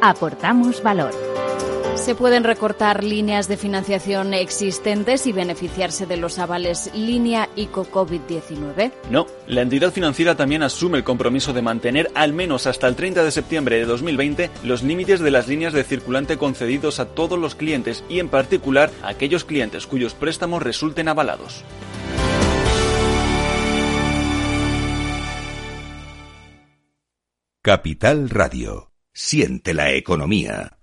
Aportamos valor. Se pueden recortar líneas de financiación existentes y beneficiarse de los avales línea ICO COVID-19. No, la entidad financiera también asume el compromiso de mantener al menos hasta el 30 de septiembre de 2020 los límites de las líneas de circulante concedidos a todos los clientes y en particular a aquellos clientes cuyos préstamos resulten avalados. Capital Radio. Siente la economía.